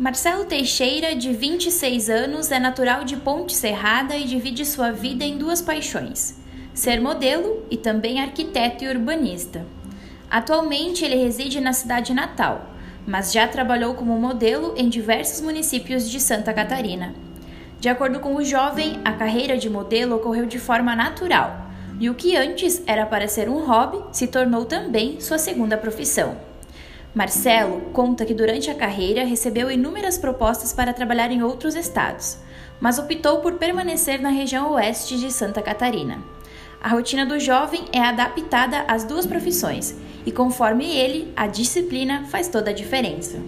Marcelo Teixeira, de 26 anos, é natural de Ponte Serrada e divide sua vida em duas paixões: ser modelo e também arquiteto e urbanista. Atualmente ele reside na cidade natal, mas já trabalhou como modelo em diversos municípios de Santa Catarina. De acordo com o jovem, a carreira de modelo ocorreu de forma natural, e o que antes era para ser um hobby se tornou também sua segunda profissão. Marcelo conta que durante a carreira recebeu inúmeras propostas para trabalhar em outros estados, mas optou por permanecer na região oeste de Santa Catarina. A rotina do jovem é adaptada às duas profissões e, conforme ele, a disciplina faz toda a diferença.